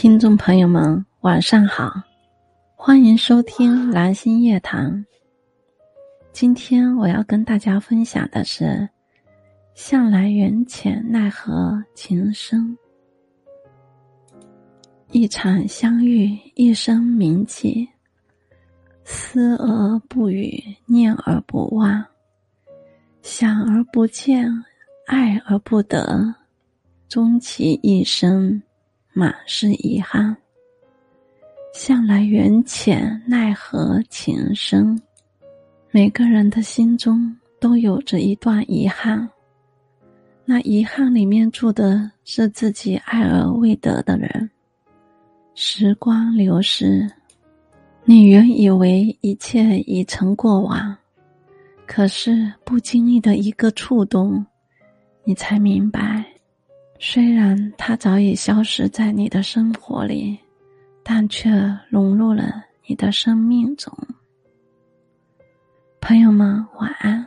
听众朋友们，晚上好，欢迎收听蓝心夜谈。今天我要跟大家分享的是“向来缘浅奈何情深”。一场相遇，一生铭记。思而不语，念而不忘，想而不见，爱而不得，终其一生。满是遗憾，向来缘浅奈何情深。每个人的心中都有着一段遗憾，那遗憾里面住的是自己爱而未得的人。时光流逝，你原以为一切已成过往，可是不经意的一个触动，你才明白。虽然它早已消失在你的生活里，但却融入了你的生命中。朋友们，晚安。